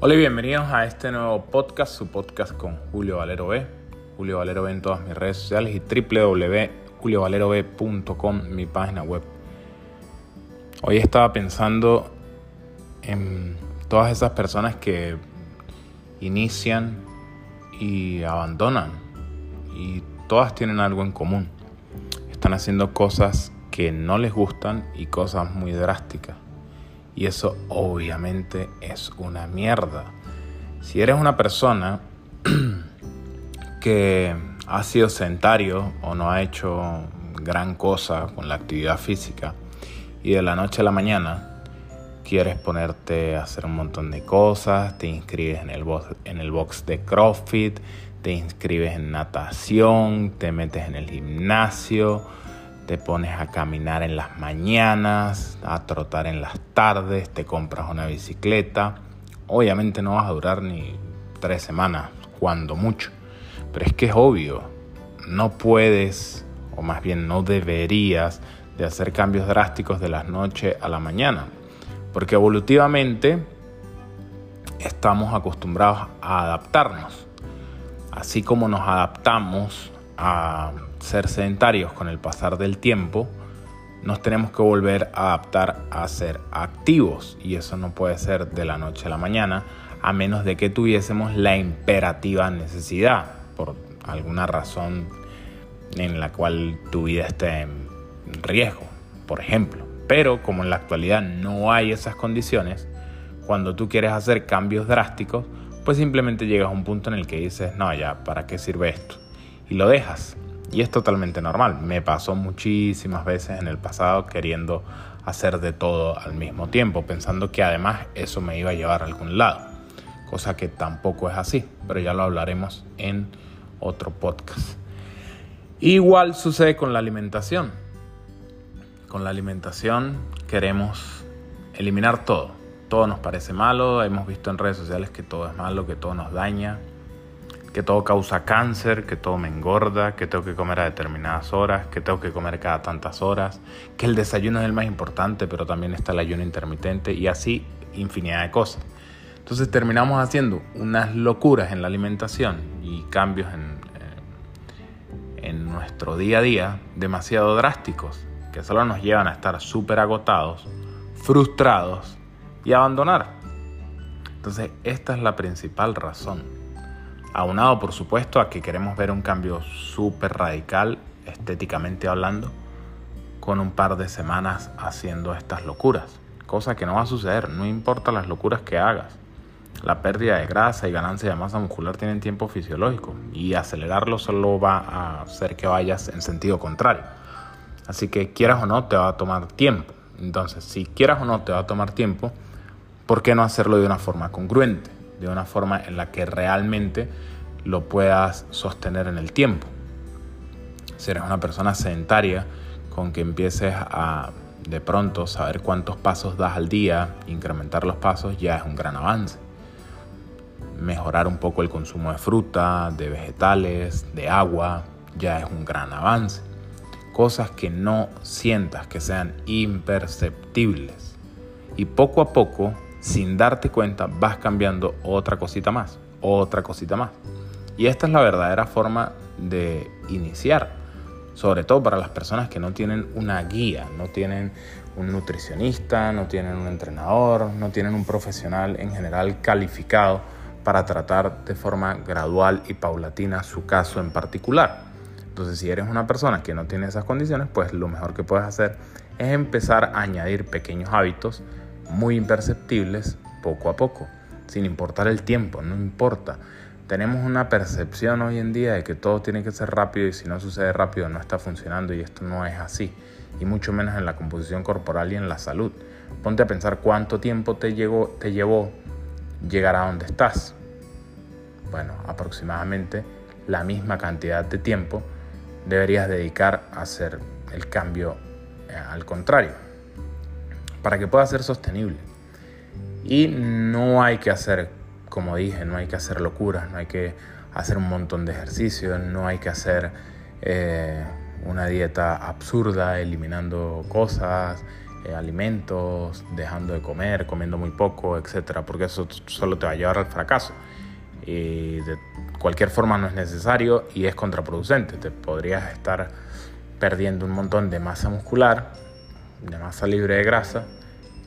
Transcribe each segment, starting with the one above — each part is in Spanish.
Hola y bienvenidos a este nuevo podcast, su podcast con Julio Valero B. Julio Valero B en todas mis redes sociales y www.juliovalerob.com, mi página web. Hoy estaba pensando en todas esas personas que inician y abandonan y todas tienen algo en común. Están haciendo cosas que no les gustan y cosas muy drásticas. Y eso obviamente es una mierda. Si eres una persona que ha sido sedentario o no ha hecho gran cosa con la actividad física y de la noche a la mañana quieres ponerte a hacer un montón de cosas, te inscribes en el box, en el box de CrossFit, te inscribes en natación, te metes en el gimnasio, te pones a caminar en las mañanas, a trotar en las tardes, te compras una bicicleta. Obviamente no vas a durar ni tres semanas, cuando mucho. Pero es que es obvio, no puedes, o más bien no deberías, de hacer cambios drásticos de la noche a la mañana. Porque evolutivamente estamos acostumbrados a adaptarnos. Así como nos adaptamos a ser sedentarios con el pasar del tiempo, nos tenemos que volver a adaptar a ser activos y eso no puede ser de la noche a la mañana a menos de que tuviésemos la imperativa necesidad por alguna razón en la cual tu vida esté en riesgo, por ejemplo. Pero como en la actualidad no hay esas condiciones, cuando tú quieres hacer cambios drásticos, pues simplemente llegas a un punto en el que dices, no, ya, ¿para qué sirve esto? Y lo dejas. Y es totalmente normal. Me pasó muchísimas veces en el pasado queriendo hacer de todo al mismo tiempo, pensando que además eso me iba a llevar a algún lado. Cosa que tampoco es así, pero ya lo hablaremos en otro podcast. Igual sucede con la alimentación. Con la alimentación queremos eliminar todo. Todo nos parece malo, hemos visto en redes sociales que todo es malo, que todo nos daña, que todo causa cáncer, que todo me engorda, que tengo que comer a determinadas horas, que tengo que comer cada tantas horas, que el desayuno es el más importante, pero también está el ayuno intermitente y así infinidad de cosas. Entonces terminamos haciendo unas locuras en la alimentación y cambios en, en nuestro día a día demasiado drásticos, que solo nos llevan a estar súper agotados, frustrados y abandonar. Entonces esta es la principal razón aunado por supuesto a que queremos ver un cambio súper radical, estéticamente hablando, con un par de semanas haciendo estas locuras, cosa que no va a suceder, no importa las locuras que hagas. La pérdida de grasa y ganancia de masa muscular tienen tiempo fisiológico y acelerarlo solo va a hacer que vayas en sentido contrario. Así que quieras o no, te va a tomar tiempo. Entonces, si quieras o no, te va a tomar tiempo, ¿por qué no hacerlo de una forma congruente? De una forma en la que realmente lo puedas sostener en el tiempo. Si eres una persona sedentaria, con que empieces a de pronto saber cuántos pasos das al día, incrementar los pasos, ya es un gran avance. Mejorar un poco el consumo de fruta, de vegetales, de agua, ya es un gran avance. Cosas que no sientas que sean imperceptibles. Y poco a poco sin darte cuenta vas cambiando otra cosita más, otra cosita más. Y esta es la verdadera forma de iniciar, sobre todo para las personas que no tienen una guía, no tienen un nutricionista, no tienen un entrenador, no tienen un profesional en general calificado para tratar de forma gradual y paulatina su caso en particular. Entonces, si eres una persona que no tiene esas condiciones, pues lo mejor que puedes hacer es empezar a añadir pequeños hábitos muy imperceptibles poco a poco, sin importar el tiempo, no importa. Tenemos una percepción hoy en día de que todo tiene que ser rápido y si no sucede rápido no está funcionando y esto no es así, y mucho menos en la composición corporal y en la salud. Ponte a pensar cuánto tiempo te, llegó, te llevó llegar a donde estás. Bueno, aproximadamente la misma cantidad de tiempo deberías dedicar a hacer el cambio eh, al contrario para que pueda ser sostenible. Y no hay que hacer, como dije, no hay que hacer locuras, no hay que hacer un montón de ejercicios, no hay que hacer eh, una dieta absurda, eliminando cosas, eh, alimentos, dejando de comer, comiendo muy poco, etcétera, porque eso solo te va a llevar al fracaso. Y de cualquier forma no es necesario y es contraproducente. Te podrías estar perdiendo un montón de masa muscular, de masa libre de grasa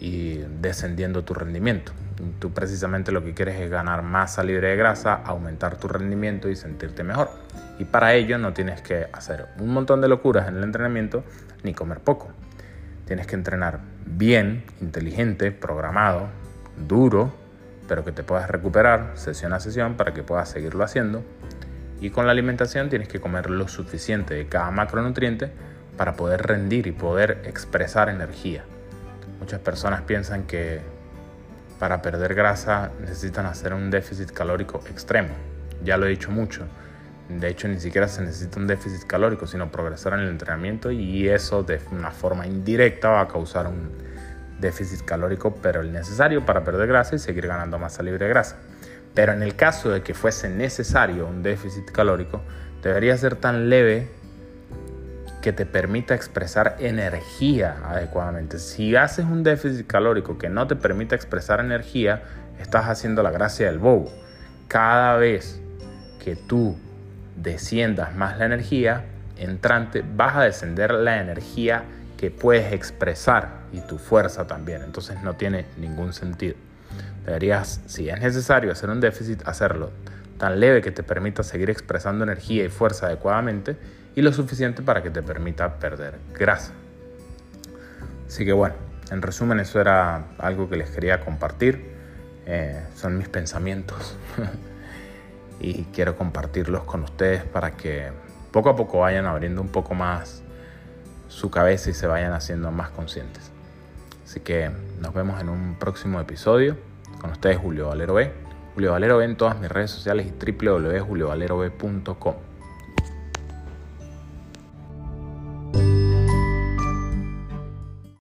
y descendiendo tu rendimiento. Tú precisamente lo que quieres es ganar masa libre de grasa, aumentar tu rendimiento y sentirte mejor. Y para ello no tienes que hacer un montón de locuras en el entrenamiento ni comer poco. Tienes que entrenar bien, inteligente, programado, duro, pero que te puedas recuperar sesión a sesión para que puedas seguirlo haciendo. Y con la alimentación tienes que comer lo suficiente de cada macronutriente para poder rendir y poder expresar energía. Muchas personas piensan que para perder grasa necesitan hacer un déficit calórico extremo. Ya lo he dicho mucho. De hecho, ni siquiera se necesita un déficit calórico, sino progresar en el entrenamiento y eso de una forma indirecta va a causar un déficit calórico, pero el necesario para perder grasa y seguir ganando masa libre de grasa. Pero en el caso de que fuese necesario un déficit calórico, debería ser tan leve que te permita expresar energía adecuadamente. Si haces un déficit calórico que no te permita expresar energía, estás haciendo la gracia del bobo. Cada vez que tú desciendas más la energía entrante, vas a descender la energía que puedes expresar y tu fuerza también. Entonces no tiene ningún sentido. Deberías, si es necesario hacer un déficit, hacerlo tan leve que te permita seguir expresando energía y fuerza adecuadamente y lo suficiente para que te permita perder grasa. Así que bueno, en resumen eso era algo que les quería compartir. Eh, son mis pensamientos. y quiero compartirlos con ustedes para que poco a poco vayan abriendo un poco más su cabeza y se vayan haciendo más conscientes. Así que nos vemos en un próximo episodio. Con ustedes Julio Valero B. Julio Valero B en todas mis redes sociales y www.juliovalerob.com.